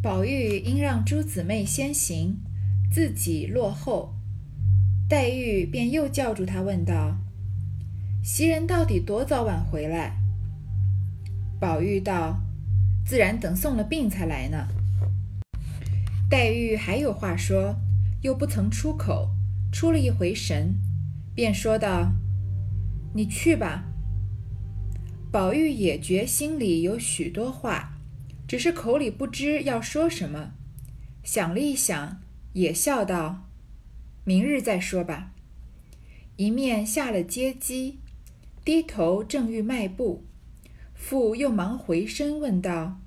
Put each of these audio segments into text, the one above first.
宝玉应让诸姊妹先行，自己落后。黛玉便又叫住他，问道：“袭人到底多早晚回来？”宝玉道：“自然等送了病才来呢。”黛玉还有话说，又不曾出口，出了一回神，便说道：“你去吧。”宝玉也觉心里有许多话。只是口里不知要说什么，想了一想，也笑道：“明日再说吧。”一面下了阶机，低头正欲迈步，父又忙回身问道：“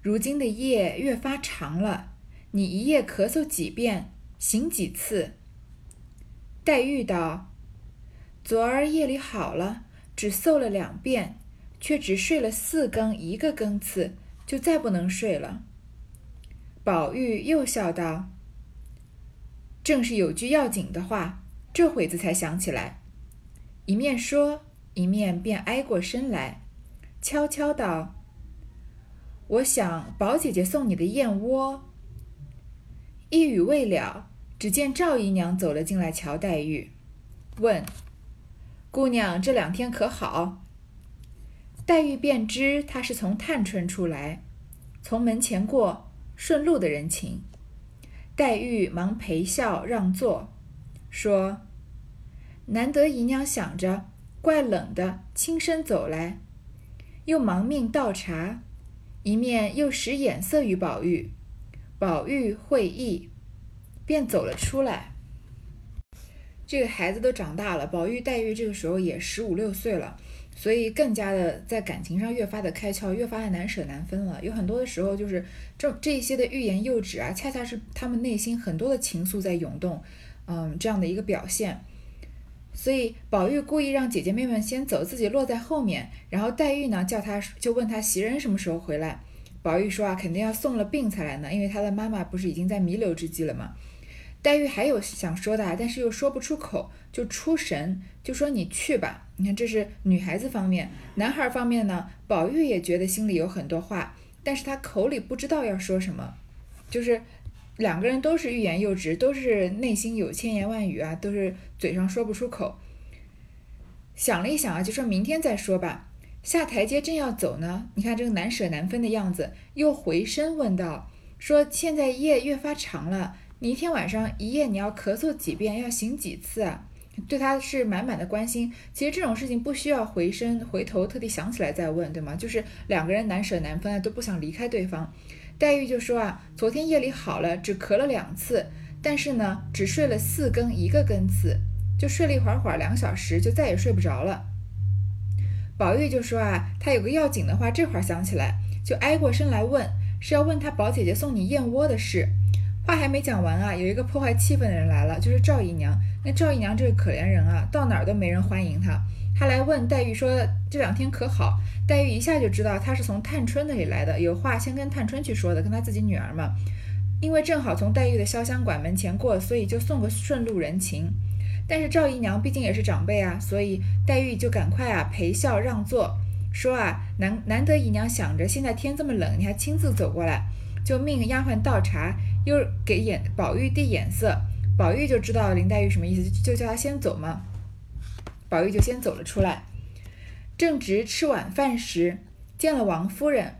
如今的夜越发长了，你一夜咳嗽几遍，醒几次？”黛玉道：“昨儿夜里好了，只嗽了两遍。”却只睡了四更一个更次，就再不能睡了。宝玉又笑道：“正是有句要紧的话，这会子才想起来。”一面说，一面便挨过身来，悄悄道：“我想宝姐姐送你的燕窝。”一语未了，只见赵姨娘走了进来，瞧黛玉，问：“姑娘这两天可好？”黛玉便知他是从探春出来，从门前过，顺路的人情。黛玉忙陪笑让座，说：“难得姨娘想着，怪冷的，轻身走来。”又忙命倒茶，一面又使眼色与宝玉。宝玉会意，便走了出来。这个孩子都长大了，宝玉、黛玉这个时候也十五六岁了。所以更加的在感情上越发的开窍，越发的难舍难分了。有很多的时候，就是这这一些的欲言又止啊，恰恰是他们内心很多的情愫在涌动，嗯，这样的一个表现。所以宝玉故意让姐姐妹妹先走，自己落在后面。然后黛玉呢，叫他就问他袭人什么时候回来。宝玉说啊，肯定要送了病才来呢，因为他的妈妈不是已经在弥留之际了吗？黛玉还有想说的，但是又说不出口，就出神，就说你去吧。你看，这是女孩子方面，男孩方面呢，宝玉也觉得心里有很多话，但是他口里不知道要说什么，就是两个人都是欲言又止，都是内心有千言万语啊，都是嘴上说不出口。想了一想啊，就说明天再说吧。下台阶正要走呢，你看这个难舍难分的样子，又回身问道：“说现在夜越发长了。”你一天晚上一夜你要咳嗽几遍，要醒几次啊？对他是满满的关心。其实这种事情不需要回身回头特地想起来再问，对吗？就是两个人难舍难分，都不想离开对方。黛玉就说啊，昨天夜里好了，只咳了两次，但是呢，只睡了四更一个更次，就睡了一会儿会儿，两小时就再也睡不着了。宝玉就说啊，他有个要紧的话，这会儿想起来，就挨过身来问，是要问他宝姐姐送你燕窝的事。话还没讲完啊，有一个破坏气氛的人来了，就是赵姨娘。那赵姨娘这个可怜人啊，到哪儿都没人欢迎她。她来问黛玉说：“这两天可好？”黛玉一下就知道她是从探春那里来的，有话先跟探春去说的，跟她自己女儿嘛。因为正好从黛玉的潇湘馆门前过，所以就送个顺路人情。但是赵姨娘毕竟也是长辈啊，所以黛玉就赶快啊陪笑让座，说啊难难得姨娘想着现在天这么冷，你还亲自走过来，就命丫鬟倒茶。又给眼宝玉递眼色，宝玉就知道林黛玉什么意思，就叫他先走嘛。宝玉就先走了出来。正值吃晚饭时，见了王夫人，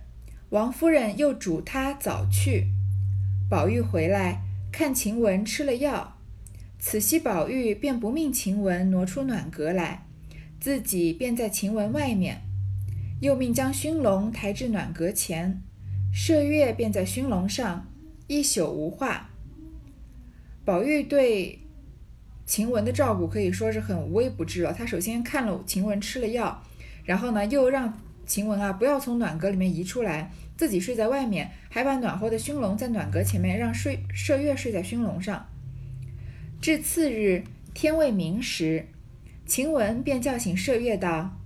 王夫人又嘱他早去。宝玉回来，看晴雯吃了药，此夕宝玉便不命晴雯挪出暖阁来，自己便在晴雯外面，又命将熏笼抬至暖阁前，麝月便在熏笼上。一宿无话。宝玉对晴雯的照顾可以说是很无微不至了。他首先看了晴雯吃了药，然后呢又让晴雯啊不要从暖阁里面移出来，自己睡在外面，还把暖和的熏笼在暖阁前面，让睡麝月睡在熏笼上。至次日天未明时，晴雯便叫醒麝月道：“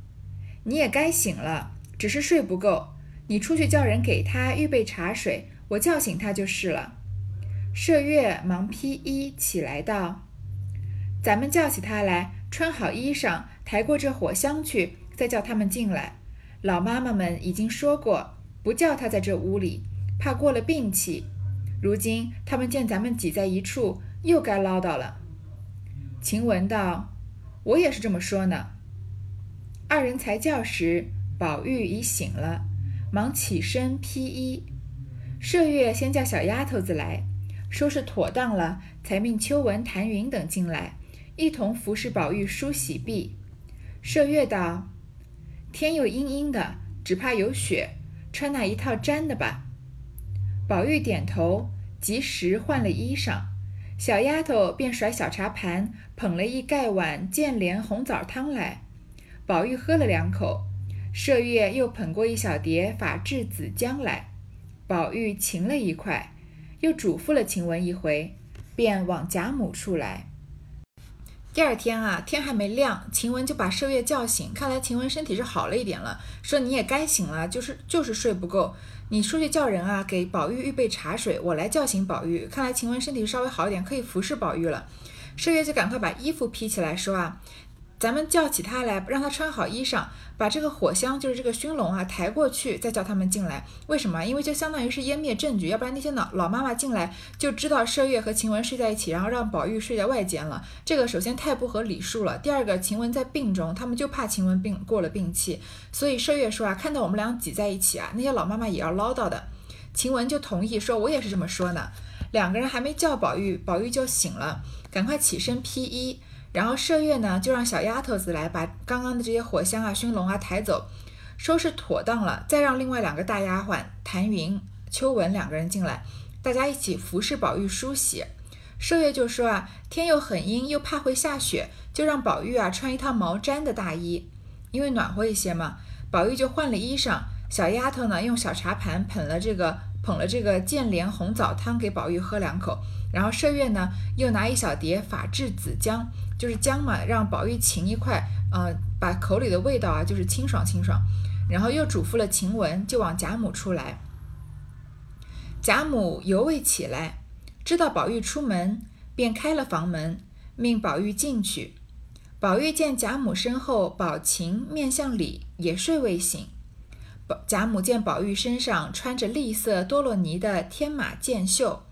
你也该醒了，只是睡不够，你出去叫人给他预备茶水。”我叫醒他就是了。麝月忙披衣起来道：“咱们叫起他来，穿好衣裳，抬过这火香去，再叫他们进来。老妈妈们已经说过，不叫他在这屋里，怕过了病气。如今他们见咱们挤在一处，又该唠叨了。晴雯道：“我也是这么说呢。”二人才叫时，宝玉已醒了，忙起身披衣。麝月先叫小丫头子来，收拾妥当了，才命秋纹、谭云等进来，一同服侍宝玉梳洗毕。麝月道：“天又阴阴的，只怕有雪，穿那一套毡的吧。”宝玉点头，及时换了衣裳。小丫头便甩小茶盘，捧了一盖碗见莲红枣汤来。宝玉喝了两口，麝月又捧过一小碟法制子姜来。宝玉噙了一块，又嘱咐了晴雯一回，便往贾母处来。第二天啊，天还没亮，晴雯就把麝月叫醒。看来晴雯身体是好了一点了，说你也该醒了，就是就是睡不够。你出去叫人啊，给宝玉预备茶水，我来叫醒宝玉。看来晴雯身体稍微好一点，可以服侍宝玉了。麝月就赶快把衣服披起来，说啊。咱们叫起他来，让他穿好衣裳，把这个火箱，就是这个熏笼啊，抬过去，再叫他们进来。为什么？因为就相当于是湮灭证据，要不然那些老老妈妈进来就知道麝月和晴雯睡在一起，然后让宝玉睡在外间了。这个首先太不合礼数了。第二个，晴雯在病中，他们就怕晴雯病过了病气，所以麝月说啊，看到我们俩挤在一起啊，那些老妈妈也要唠叨的。晴雯就同意说，我也是这么说呢。两个人还没叫宝玉，宝玉就醒了，赶快起身披衣。然后麝月呢，就让小丫头子来把刚刚的这些火香啊、熏笼啊抬走，收拾妥当了，再让另外两个大丫鬟谭云、秋纹两个人进来，大家一起服侍宝玉梳洗。麝月就说啊，天又很阴，又怕会下雪，就让宝玉啊穿一套毛毡的大衣，因为暖和一些嘛。宝玉就换了衣裳，小丫头呢用小茶盘捧了这个捧了这个建莲红枣汤给宝玉喝两口，然后麝月呢又拿一小碟法制子姜。就是姜嘛，让宝玉噙一块，呃，把口里的味道啊，就是清爽清爽。然后又嘱咐了晴雯，就往贾母出来。贾母犹未起来，知道宝玉出门，便开了房门，命宝玉进去。宝玉见贾母身后，宝琴面向里，也睡未醒。宝贾母见宝玉身上穿着栗色多罗尼的天马箭袖。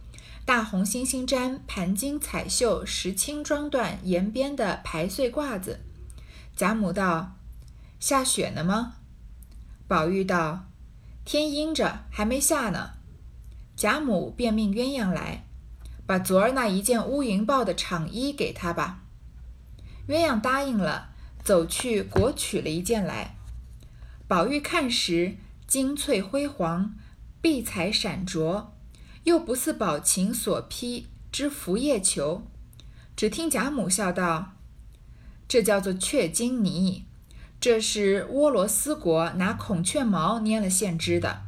大红星星毡、盘金彩绣、石青装缎、沿边的排穗褂子。贾母道：“下雪了吗？”宝玉道：“天阴着，还没下呢。”贾母便命鸳鸯来，把昨儿那一件乌云豹的氅衣给他吧。鸳鸯答应了，走去裹取了一件来。宝玉看时，金翠辉煌，碧彩闪灼。又不似宝琴所披之拂叶裘，只听贾母笑道：“这叫做雀金泥，这是倭罗斯国拿孔雀毛捏了线织的。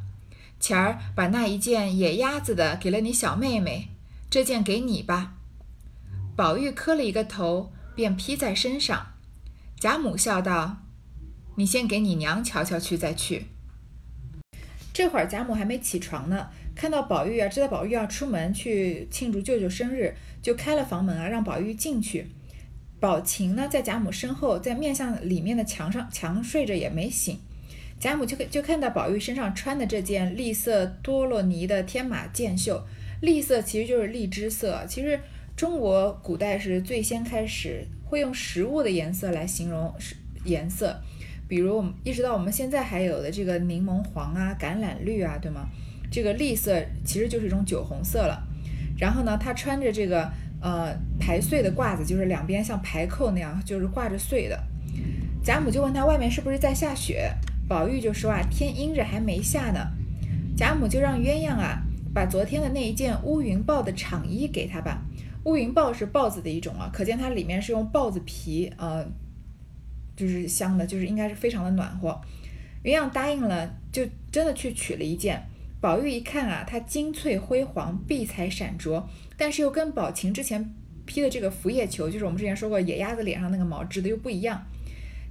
前儿把那一件野鸭子的给了你小妹妹，这件给你吧。”宝玉磕了一个头，便披在身上。贾母笑道：“你先给你娘瞧瞧去，再去。”这会儿贾母还没起床呢。看到宝玉啊，知道宝玉要出门去庆祝舅舅生日，就开了房门啊，让宝玉进去。宝琴呢，在贾母身后，在面向里面的墙上墙睡着也没醒。贾母就就看到宝玉身上穿的这件栗色多罗尼的天马箭袖，栗色其实就是荔枝色。其实中国古代是最先开始会用食物的颜色来形容颜色，比如我们一直到我们现在还有的这个柠檬黄啊、橄榄绿啊，对吗？这个栗色其实就是一种酒红色了，然后呢，他穿着这个呃排穗的褂子，就是两边像排扣那样，就是挂着穗的。贾母就问他外面是不是在下雪，宝玉就说啊天阴着还没下呢。贾母就让鸳鸯啊把昨天的那一件乌云豹的氅衣给他吧。乌云豹是豹子的一种啊，可见它里面是用豹子皮呃，就是香的，就是应该是非常的暖和。鸳鸯答应了，就真的去取了一件。宝玉一看啊，它金翠辉煌，碧彩闪灼，但是又跟宝琴之前披的这个拂叶裘，就是我们之前说过野鸭子脸上那个毛织的又不一样。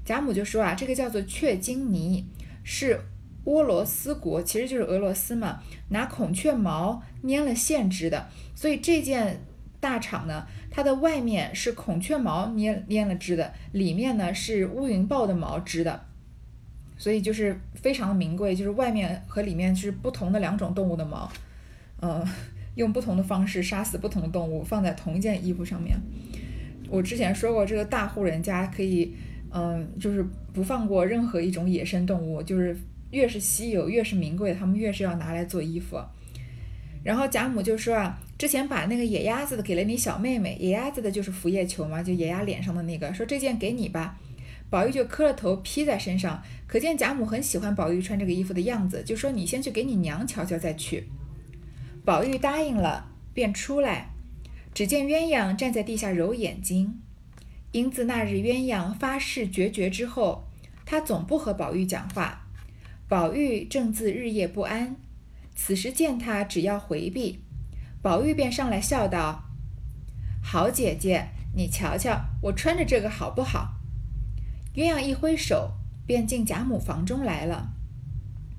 贾母就说啊，这个叫做雀金呢，是俄罗斯国，其实就是俄罗斯嘛，拿孔雀毛粘了线织的。所以这件大氅呢，它的外面是孔雀毛粘粘了织的，里面呢是乌云豹的毛织的。所以就是非常的名贵，就是外面和里面是不同的两种动物的毛，呃，用不同的方式杀死不同的动物，放在同一件衣服上面。我之前说过，这个大户人家可以，嗯，就是不放过任何一种野生动物，就是越是稀有、越是名贵，他们越是要拿来做衣服。然后贾母就说啊，之前把那个野鸭子的给了你小妹妹，野鸭子的就是浮叶球嘛，就野鸭脸上的那个，说这件给你吧。宝玉就磕了头，披在身上，可见贾母很喜欢宝玉穿这个衣服的样子，就说你先去给你娘瞧瞧再去。宝玉答应了，便出来。只见鸳鸯站在地下揉眼睛，因自那日鸳鸯发誓决绝之后，他总不和宝玉讲话。宝玉正自日夜不安，此时见他只要回避，宝玉便上来笑道：“好姐姐，你瞧瞧我穿着这个好不好？”鸳鸯一挥手，便进贾母房中来了。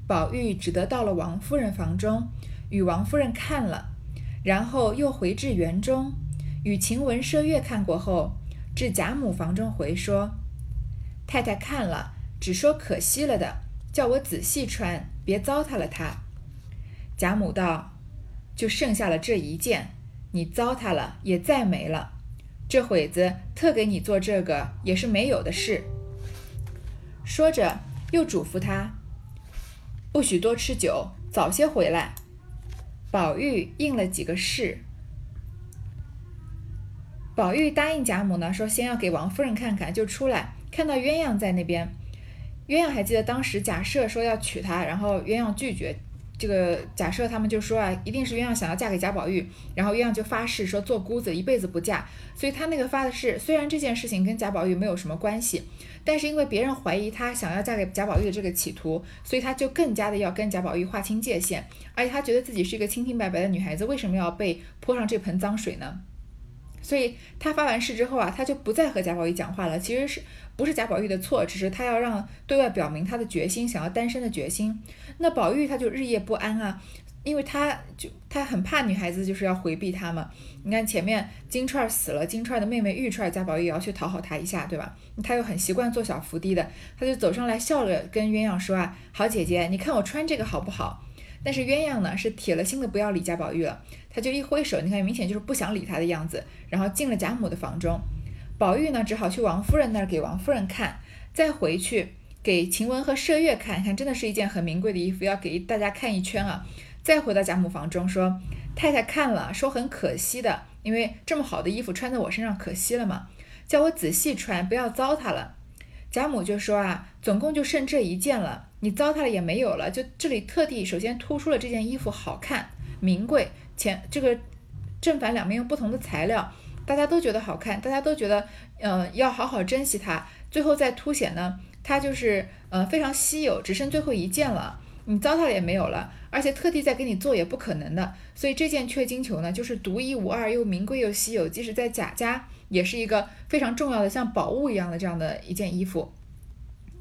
宝玉只得到了王夫人房中，与王夫人看了。然后又回至园中，与晴雯、麝月看过后，至贾母房中回说：“太太看了，只说可惜了的，叫我仔细穿，别糟蹋了它。”贾母道：“就剩下了这一件，你糟蹋了也再没了。这会子特给你做这个，也是没有的事。”说着又嘱咐他：“不许多吃酒，早些回来。”宝玉应了几个是。宝玉答应贾母呢，说先要给王夫人看看，就出来看到鸳鸯在那边。鸳鸯还记得当时贾赦说要娶她，然后鸳鸯拒绝。这个假设他们就说啊，一定是鸳鸯想要嫁给贾宝玉，然后鸳鸯就发誓说做姑子一辈子不嫁。所以他那个发的誓，虽然这件事情跟贾宝玉没有什么关系，但是因为别人怀疑她想要嫁给贾宝玉的这个企图，所以她就更加的要跟贾宝玉划清界限。而且她觉得自己是一个清清白白的女孩子，为什么要被泼上这盆脏水呢？所以他发完誓之后啊，他就不再和贾宝玉讲话了。其实是。不是贾宝玉的错，只是他要让对外表明他的决心，想要单身的决心。那宝玉他就日夜不安啊，因为他就他很怕女孩子就是要回避他嘛。你看前面金钏死了，金钏的妹妹玉钏，贾宝玉也要去讨好她一下，对吧？他又很习惯做小伏低的，他就走上来笑着跟鸳鸯说啊：“好姐姐，你看我穿这个好不好？”但是鸳鸯呢是铁了心的不要理贾宝玉了，他就一挥手，你看明显就是不想理他的样子，然后进了贾母的房中。宝玉呢，只好去王夫人那儿给王夫人看，再回去给晴雯和麝月看看，真的是一件很名贵的衣服，要给大家看一圈啊。再回到贾母房中说：“太太看了，说很可惜的，因为这么好的衣服穿在我身上可惜了嘛，叫我仔细穿，不要糟蹋了。”贾母就说：“啊，总共就剩这一件了，你糟蹋了也没有了。就这里特地首先突出了这件衣服好看、名贵，前这个正反两面用不同的材料。”大家都觉得好看，大家都觉得，嗯，要好好珍惜它。最后再凸显呢，它就是，呃，非常稀有，只剩最后一件了，你糟蹋了也没有了，而且特地再给你做也不可能的。所以这件雀金球呢，就是独一无二，又名贵又稀有，即使在贾家也是一个非常重要的，像宝物一样的这样的一件衣服。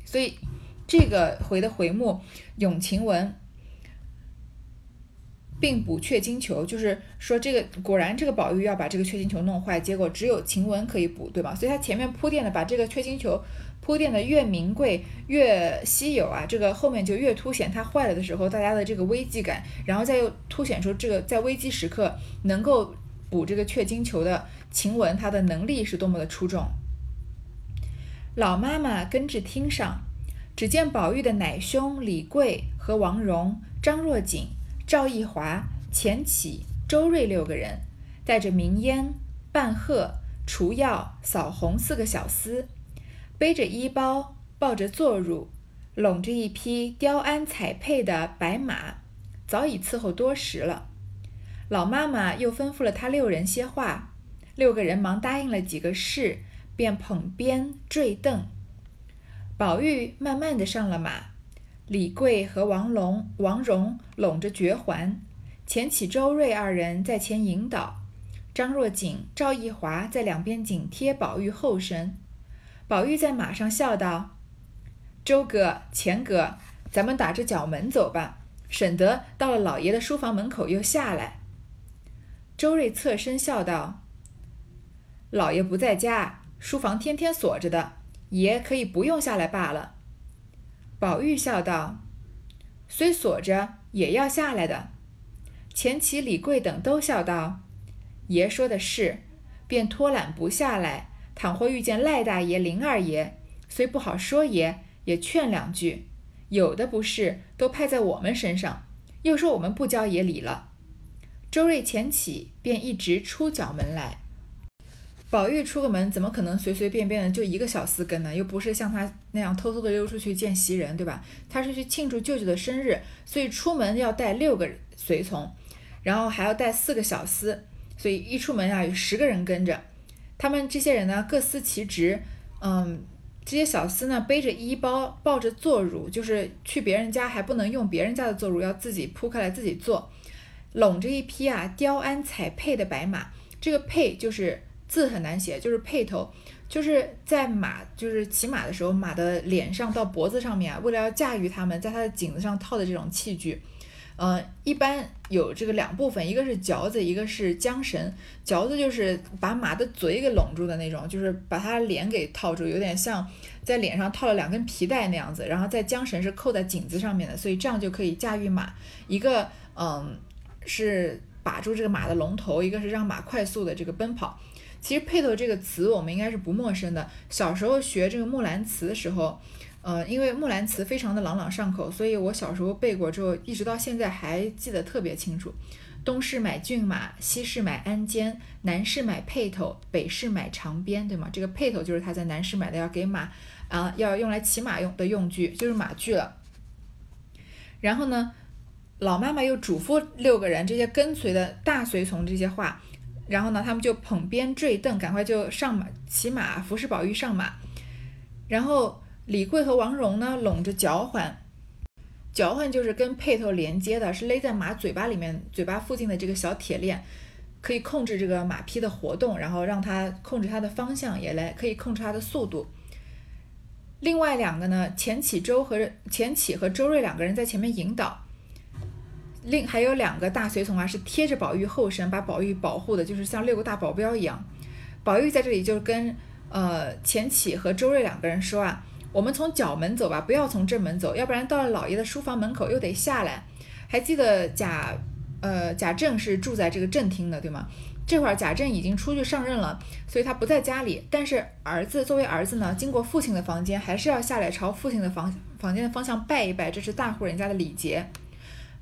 所以这个回的回目咏晴雯。并补雀金球，就是说这个果然这个宝玉要把这个雀金球弄坏，结果只有晴雯可以补，对吧？所以他前面铺垫的把这个雀金球铺垫的越名贵越稀有啊，这个后面就越凸显它坏了的时候大家的这个危机感，然后再又凸显出这个在危机时刻能够补这个雀金球的晴雯，她的能力是多么的出众。老妈妈跟至厅上，只见宝玉的奶兄李贵和王荣、张若锦。赵义华、钱起、周瑞六个人带着明烟、半鹤、除药、扫红四个小厮，背着衣包，抱着坐褥，拢着一匹雕鞍彩佩的白马，早已伺候多时了。老妈妈又吩咐了他六人些话，六个人忙答应了几个事，便捧鞭坠镫。宝玉慢慢的上了马。李贵和王龙、王荣拢着绝环，钱起、周瑞二人在前引导，张若锦、赵义华在两边紧贴宝玉后身。宝玉在马上笑道：“周哥、钱哥，咱们打着角门走吧，省得到了老爷的书房门口又下来。”周瑞侧身笑道：“老爷不在家，书房天天锁着的，爷可以不用下来罢了。”宝玉笑道：“虽锁着，也要下来的。”钱起、李贵等都笑道：“爷说的是。”便拖懒不下来。倘或遇见赖大爷、林二爷，虽不好说爷，也劝两句。有的不是，都派在我们身上，又说我们不教爷礼了。周瑞前起，便一直出角门来。宝玉出个门，怎么可能随随便便的就一个小厮跟呢？又不是像他那样偷偷的溜出去见袭人，对吧？他是去庆祝舅舅的生日，所以出门要带六个随从，然后还要带四个小厮，所以一出门啊，有十个人跟着。他们这些人呢，各司其职，嗯。这些小厮呢，背着衣包，抱着坐褥，就是去别人家还不能用别人家的坐褥，要自己铺开来自己坐，拢着一匹啊雕鞍彩辔的白马。这个辔就是字很难写，就是辔头，就是在马就是骑马的时候，马的脸上到脖子上面啊，为了要驾驭它们，在它的颈子上套的这种器具。嗯，一般有这个两部分，一个是嚼子，一个是缰绳。嚼子就是把马的嘴给拢住的那种，就是把它脸给套住，有点像在脸上套了两根皮带那样子。然后在缰绳是扣在颈子上面的，所以这样就可以驾驭马。一个嗯是把住这个马的龙头，一个是让马快速的这个奔跑。其实“辔头”这个词我们应该是不陌生的，小时候学这个《木兰辞》的时候。呃，因为木兰辞非常的朗朗上口，所以我小时候背过之后，一直到现在还记得特别清楚。东市买骏马，西市买鞍鞯，南市买辔头，北市买长鞭，对吗？这个辔头就是他在南市买的，要给马啊，要用来骑马用的用具，就是马具了。然后呢，老妈妈又嘱咐六个人这些跟随的大随从这些话，然后呢，他们就捧鞭坠镫，赶快就上马骑马，服侍宝玉上马，然后。李贵和王蓉呢，拢着嚼环，嚼环就是跟辔头连接的，是勒在马嘴巴里面，嘴巴附近的这个小铁链，可以控制这个马匹的活动，然后让它控制它的方向，也来可以控制它的速度。另外两个呢，钱起周和钱起和周瑞两个人在前面引导，另还有两个大随从啊，是贴着宝玉后身，把宝玉保护的，就是像六个大保镖一样。宝玉在这里就跟呃钱起和周瑞两个人说啊。我们从角门走吧，不要从正门走，要不然到了老爷的书房门口又得下来。还记得贾，呃，贾政是住在这个正厅的，对吗？这会儿贾政已经出去上任了，所以他不在家里。但是儿子作为儿子呢，经过父亲的房间，还是要下来朝父亲的房房间的方向拜一拜，这是大户人家的礼节。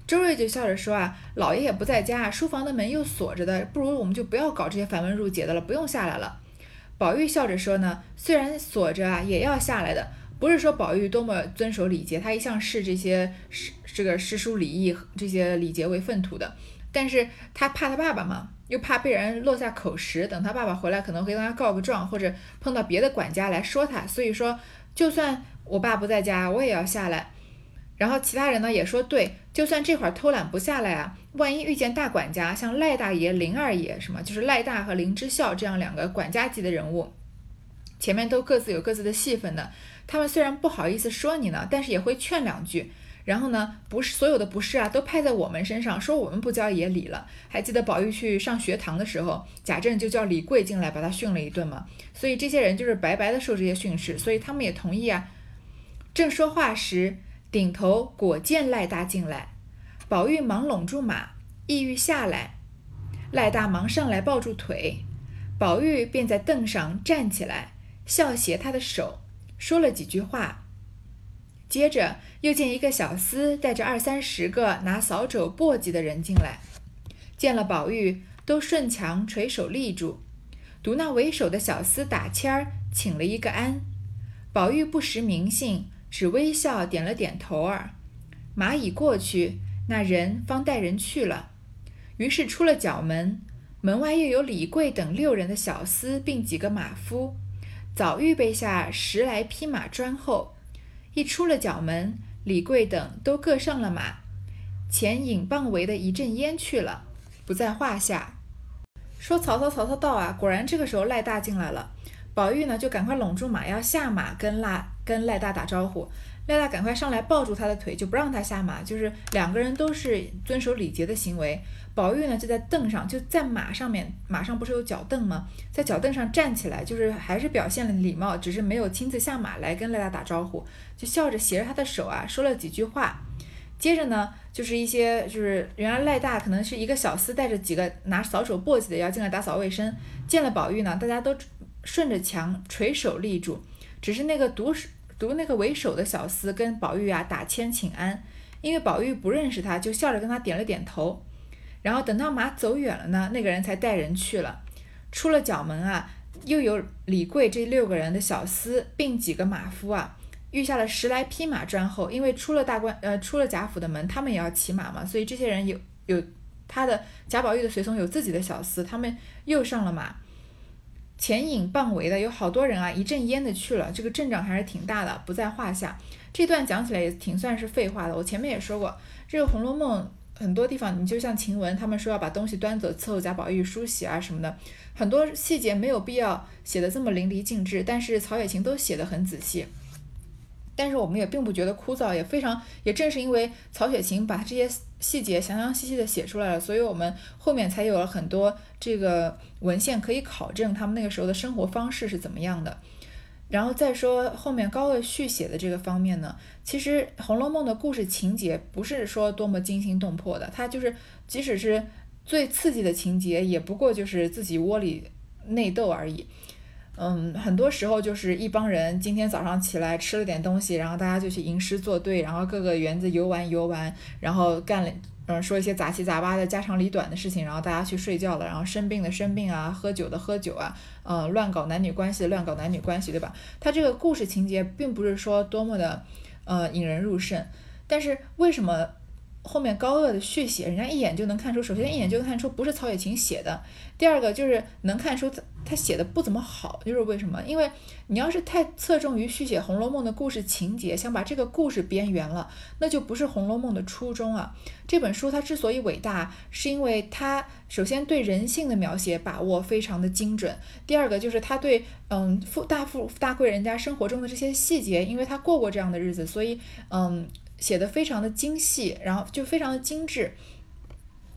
周瑞就笑着说啊，老爷也不在家，书房的门又锁着的，不如我们就不要搞这些繁文缛节的了，不用下来了。宝玉笑着说呢，虽然锁着啊，也要下来的。不是说宝玉多么遵守礼节，他一向视这些诗这个诗书礼义这些礼节为粪土的。但是他怕他爸爸嘛，又怕被人落下口实，等他爸爸回来可能会跟他告个状，或者碰到别的管家来说他。所以说，就算我爸不在家，我也要下来。然后其他人呢也说对，就算这会儿偷懒不下来啊，万一遇见大管家，像赖大爷、林二爷什么，就是赖大和林之孝这样两个管家级的人物，前面都各自有各自的戏份的。他们虽然不好意思说你呢，但是也会劝两句。然后呢，不是所有的不是啊，都派在我们身上，说我们不教也理了。还记得宝玉去上学堂的时候，贾政就叫李贵进来把他训了一顿嘛。所以这些人就是白白的受这些训斥，所以他们也同意啊。正说话时，顶头果见赖大进来，宝玉忙拢住马，意欲下来，赖大忙上来抱住腿，宝玉便在凳上站起来，笑携他的手。说了几句话，接着又见一个小厮带着二三十个拿扫帚簸箕的人进来，见了宝玉，都顺墙垂手立住，独那为首的小厮打签儿，请了一个安。宝玉不识名姓，只微笑点了点头儿。马已过去，那人方带人去了。于是出了角门，门外又有李贵等六人的小厮，并几个马夫。早预备下十来匹马砖后，一出了角门，李贵等都各上了马，前引棒围的一阵烟去了，不在话下。说曹操，曹操到啊！果然这个时候赖大进来了，宝玉呢就赶快拢住马要下马跟赖跟赖大打招呼。赖大赶快上来抱住他的腿，就不让他下马，就是两个人都是遵守礼节的行为。宝玉呢就在凳上，就在马上面，马上不是有脚凳吗？在脚凳上站起来，就是还是表现了礼貌，只是没有亲自下马来跟赖大打招呼，就笑着携着他的手啊，说了几句话。接着呢，就是一些就是原来赖大可能是一个小厮带着几个拿扫帚簸箕的要进来打扫卫生，见了宝玉呢，大家都顺着墙垂手立住，只是那个独读那个为首的小厮跟宝玉啊打签请安，因为宝玉不认识他，就笑着跟他点了点头。然后等到马走远了呢，那个人才带人去了。出了角门啊，又有李贵这六个人的小厮，并几个马夫啊，御下了十来匹马专后。因为出了大官，呃，出了贾府的门，他们也要骑马嘛，所以这些人有有他的贾宝玉的随从，有自己的小厮，他们又上了马。前引傍围的有好多人啊，一阵烟的去了，这个阵仗还是挺大的，不在话下。这段讲起来也挺算是废话的。我前面也说过，这个《红楼梦》。很多地方，你就像晴雯他们说要把东西端走伺候贾宝玉梳洗啊什么的，很多细节没有必要写的这么淋漓尽致，但是曹雪芹都写的很仔细。但是我们也并不觉得枯燥，也非常，也正是因为曹雪芹把这些细节详详细细的写出来了，所以我们后面才有了很多这个文献可以考证他们那个时候的生活方式是怎么样的。然后再说后面高鹗续写的这个方面呢，其实《红楼梦》的故事情节不是说多么惊心动魄的，它就是即使是最刺激的情节，也不过就是自己窝里内斗而已。嗯，很多时候就是一帮人今天早上起来吃了点东西，然后大家就去吟诗作对，然后各个园子游玩游玩，然后干了。嗯，说一些杂七杂八的家长里短的事情，然后大家去睡觉了，然后生病的生病啊，喝酒的喝酒啊，呃，乱搞男女关系的乱搞男女关系，对吧？他这个故事情节并不是说多么的呃引人入胜，但是为什么？后面高鹗的续写，人家一眼就能看出，首先一眼就能看出不是曹雪芹写的，第二个就是能看出他写的不怎么好，就是为什么？因为你要是太侧重于续写《红楼梦》的故事情节，想把这个故事编圆了，那就不是《红楼梦》的初衷啊。这本书它之所以伟大，是因为它首先对人性的描写把握非常的精准，第二个就是他对嗯富大富大贵人家生活中的这些细节，因为他过过这样的日子，所以嗯。写的非常的精细，然后就非常的精致，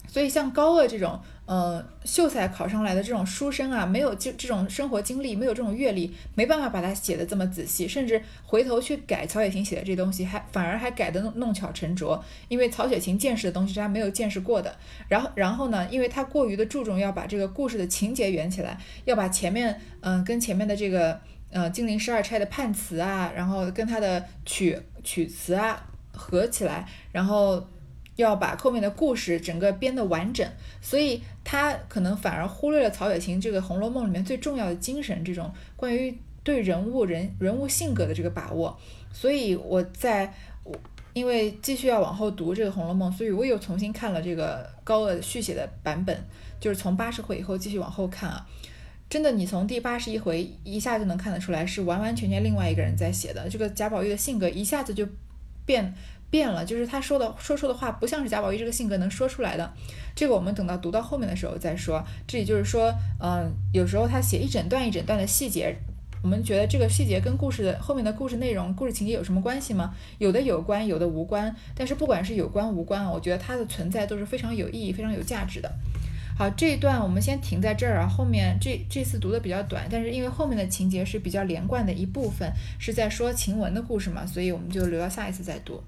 所以像高鹗这种，呃，秀才考上来的这种书生啊，没有这这种生活经历，没有这种阅历，没办法把它写的这么仔细，甚至回头去改曹雪芹写的这东西，还反而还改的弄弄巧成拙，因为曹雪芹见识的东西是他没有见识过的。然后然后呢，因为他过于的注重要把这个故事的情节圆起来，要把前面嗯跟前面的这个呃金陵十二钗的判词啊，然后跟他的曲曲词啊。合起来，然后要把后面的故事整个编得完整，所以他可能反而忽略了曹雪芹这个《红楼梦》里面最重要的精神，这种关于对人物人人物性格的这个把握。所以我在我因为继续要往后读这个《红楼梦》，所以我又重新看了这个高鹗续写的版本，就是从八十回以后继续往后看啊，真的，你从第八十一回一下就能看得出来，是完完全全另外一个人在写的，这个贾宝玉的性格一下子就。变变了，就是他说的说出的话不像是贾宝玉这个性格能说出来的。这个我们等到读到后面的时候再说。这里就是说，嗯，有时候他写一整段一整段的细节，我们觉得这个细节跟故事的后面的故事内容、故事情节有什么关系吗？有的有关，有的无关。但是不管是有关无关，我觉得它的存在都是非常有意义、非常有价值的。好，这一段我们先停在这儿啊。后面这这次读的比较短，但是因为后面的情节是比较连贯的一部分，是在说晴雯的故事嘛，所以我们就留到下一次再读。